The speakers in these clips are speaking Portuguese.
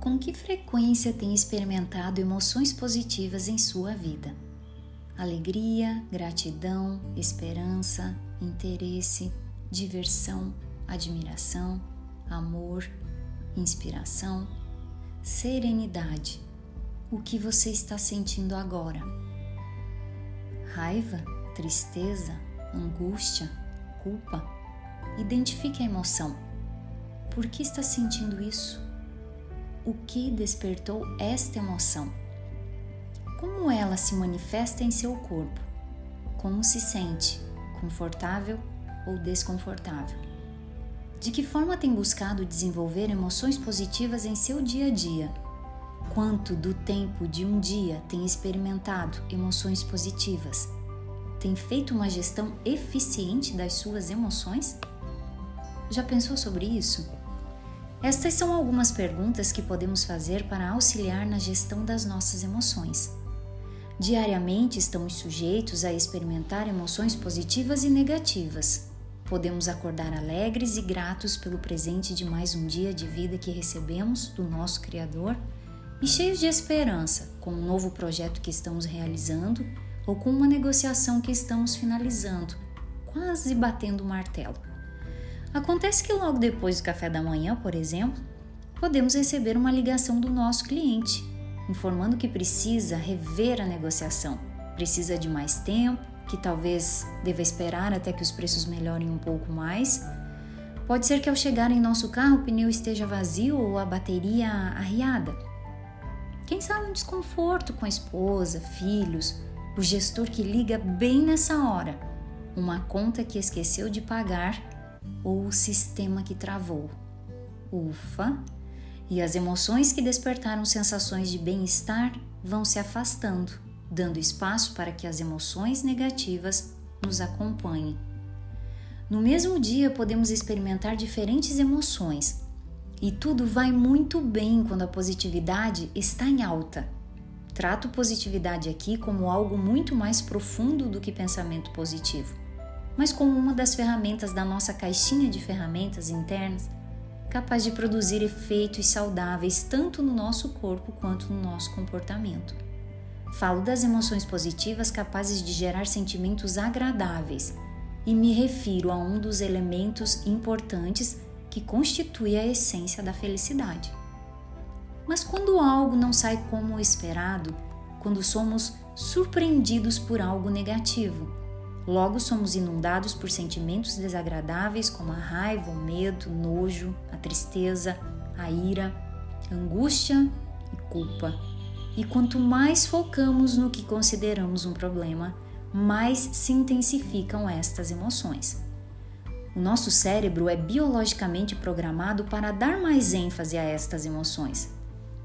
Com que frequência tem experimentado emoções positivas em sua vida? Alegria, gratidão, esperança, interesse, diversão, admiração, amor, inspiração, serenidade. O que você está sentindo agora? Raiva, tristeza, angústia, culpa? Identifique a emoção. Por que está sentindo isso? O que despertou esta emoção? Como ela se manifesta em seu corpo? Como se sente? Confortável ou desconfortável? De que forma tem buscado desenvolver emoções positivas em seu dia a dia? Quanto do tempo de um dia tem experimentado emoções positivas? Tem feito uma gestão eficiente das suas emoções? Já pensou sobre isso? Estas são algumas perguntas que podemos fazer para auxiliar na gestão das nossas emoções. Diariamente estamos sujeitos a experimentar emoções positivas e negativas. Podemos acordar alegres e gratos pelo presente de mais um dia de vida que recebemos do nosso Criador e cheios de esperança com um novo projeto que estamos realizando ou com uma negociação que estamos finalizando, quase batendo o martelo. Acontece que logo depois do café da manhã, por exemplo, podemos receber uma ligação do nosso cliente informando que precisa rever a negociação, precisa de mais tempo, que talvez deva esperar até que os preços melhorem um pouco mais. Pode ser que ao chegar em nosso carro o pneu esteja vazio ou a bateria arriada. Quem sabe um desconforto com a esposa, filhos, o gestor que liga bem nessa hora, uma conta que esqueceu de pagar ou o sistema que travou. Ufa! e as emoções que despertaram sensações de bem-estar vão se afastando, dando espaço para que as emoções negativas nos acompanhem. No mesmo dia, podemos experimentar diferentes emoções, e tudo vai muito bem quando a positividade está em alta. Trato positividade aqui como algo muito mais profundo do que pensamento positivo, mas como uma das ferramentas da nossa caixinha de ferramentas internas capaz de produzir efeitos saudáveis tanto no nosso corpo quanto no nosso comportamento. Falo das emoções positivas capazes de gerar sentimentos agradáveis e me refiro a um dos elementos importantes que constitui a essência da felicidade. Mas quando algo não sai como esperado, quando somos surpreendidos por algo negativo, Logo, somos inundados por sentimentos desagradáveis como a raiva, o medo, o nojo, a tristeza, a ira, a angústia e culpa. E quanto mais focamos no que consideramos um problema, mais se intensificam estas emoções. O nosso cérebro é biologicamente programado para dar mais ênfase a estas emoções.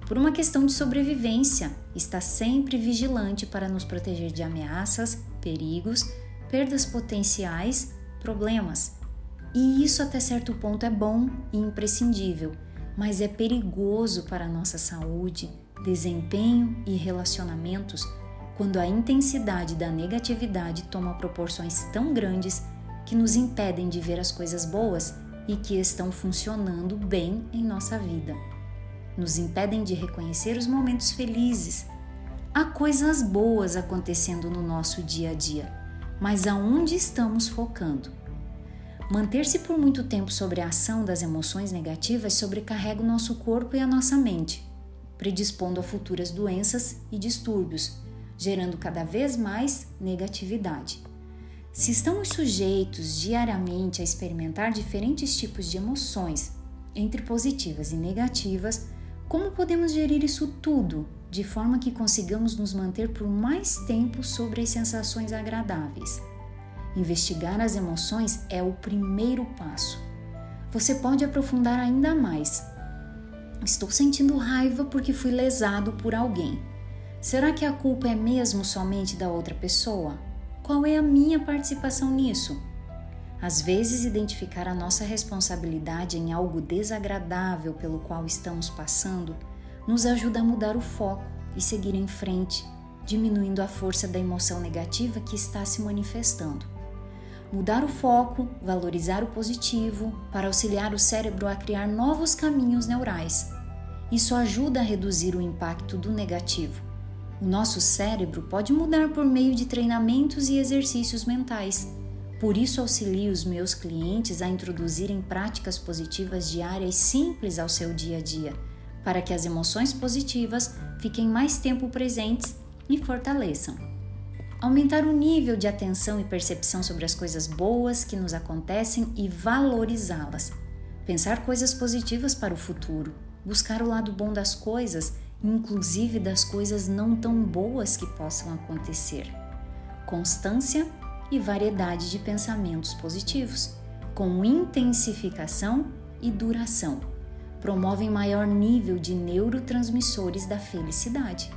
Por uma questão de sobrevivência, está sempre vigilante para nos proteger de ameaças, perigos perdas potenciais, problemas. E isso até certo ponto é bom e imprescindível, mas é perigoso para a nossa saúde, desempenho e relacionamentos quando a intensidade da negatividade toma proporções tão grandes que nos impedem de ver as coisas boas e que estão funcionando bem em nossa vida. Nos impedem de reconhecer os momentos felizes. Há coisas boas acontecendo no nosso dia a dia mas aonde estamos focando? Manter-se por muito tempo sobre a ação das emoções negativas sobrecarrega o nosso corpo e a nossa mente, predispondo a futuras doenças e distúrbios, gerando cada vez mais negatividade. Se estamos sujeitos diariamente a experimentar diferentes tipos de emoções, entre positivas e negativas, como podemos gerir isso tudo de forma que consigamos nos manter por mais tempo sobre as sensações agradáveis? Investigar as emoções é o primeiro passo. Você pode aprofundar ainda mais. Estou sentindo raiva porque fui lesado por alguém. Será que a culpa é mesmo somente da outra pessoa? Qual é a minha participação nisso? Às vezes, identificar a nossa responsabilidade em algo desagradável pelo qual estamos passando nos ajuda a mudar o foco e seguir em frente, diminuindo a força da emoção negativa que está se manifestando. Mudar o foco, valorizar o positivo, para auxiliar o cérebro a criar novos caminhos neurais. Isso ajuda a reduzir o impacto do negativo. O nosso cérebro pode mudar por meio de treinamentos e exercícios mentais. Por isso, auxilio os meus clientes a introduzirem práticas positivas diárias simples ao seu dia a dia, para que as emoções positivas fiquem mais tempo presentes e fortaleçam. Aumentar o nível de atenção e percepção sobre as coisas boas que nos acontecem e valorizá-las. Pensar coisas positivas para o futuro. Buscar o lado bom das coisas, inclusive das coisas não tão boas que possam acontecer. Constância e variedade de pensamentos positivos, com intensificação e duração. Promovem maior nível de neurotransmissores da felicidade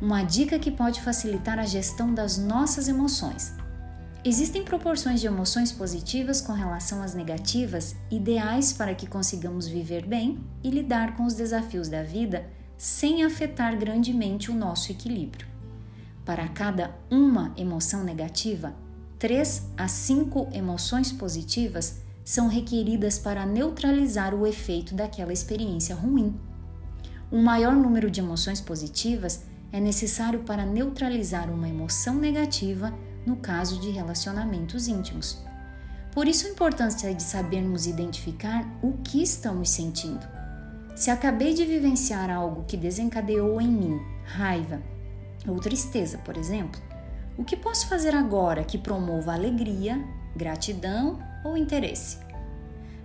uma dica que pode facilitar a gestão das nossas emoções. Existem proporções de emoções positivas com relação às negativas ideais para que consigamos viver bem e lidar com os desafios da vida sem afetar grandemente o nosso equilíbrio. Para cada uma emoção negativa, 3 a 5 emoções positivas são requeridas para neutralizar o efeito daquela experiência ruim. Um maior número de emoções positivas é necessário para neutralizar uma emoção negativa no caso de relacionamentos íntimos. Por isso a importância de sabermos identificar o que estamos sentindo. Se acabei de vivenciar algo que desencadeou em mim raiva ou tristeza, por exemplo, o que posso fazer agora que promova alegria, gratidão ou interesse?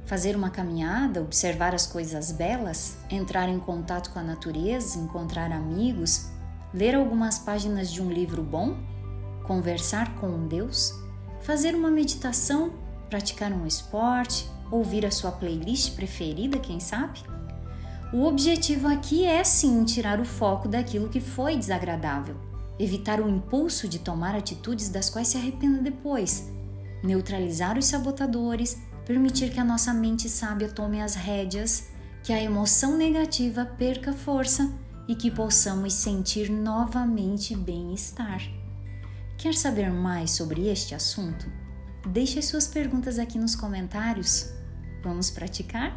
Fazer uma caminhada, observar as coisas belas, entrar em contato com a natureza, encontrar amigos, ler algumas páginas de um livro bom, conversar com Deus, fazer uma meditação, praticar um esporte, ouvir a sua playlist preferida, quem sabe? O objetivo aqui é sim tirar o foco daquilo que foi desagradável, evitar o impulso de tomar atitudes das quais se arrependa depois, neutralizar os sabotadores, permitir que a nossa mente sábia tome as rédeas, que a emoção negativa perca força e que possamos sentir novamente bem-estar. Quer saber mais sobre este assunto? Deixe suas perguntas aqui nos comentários. Vamos praticar?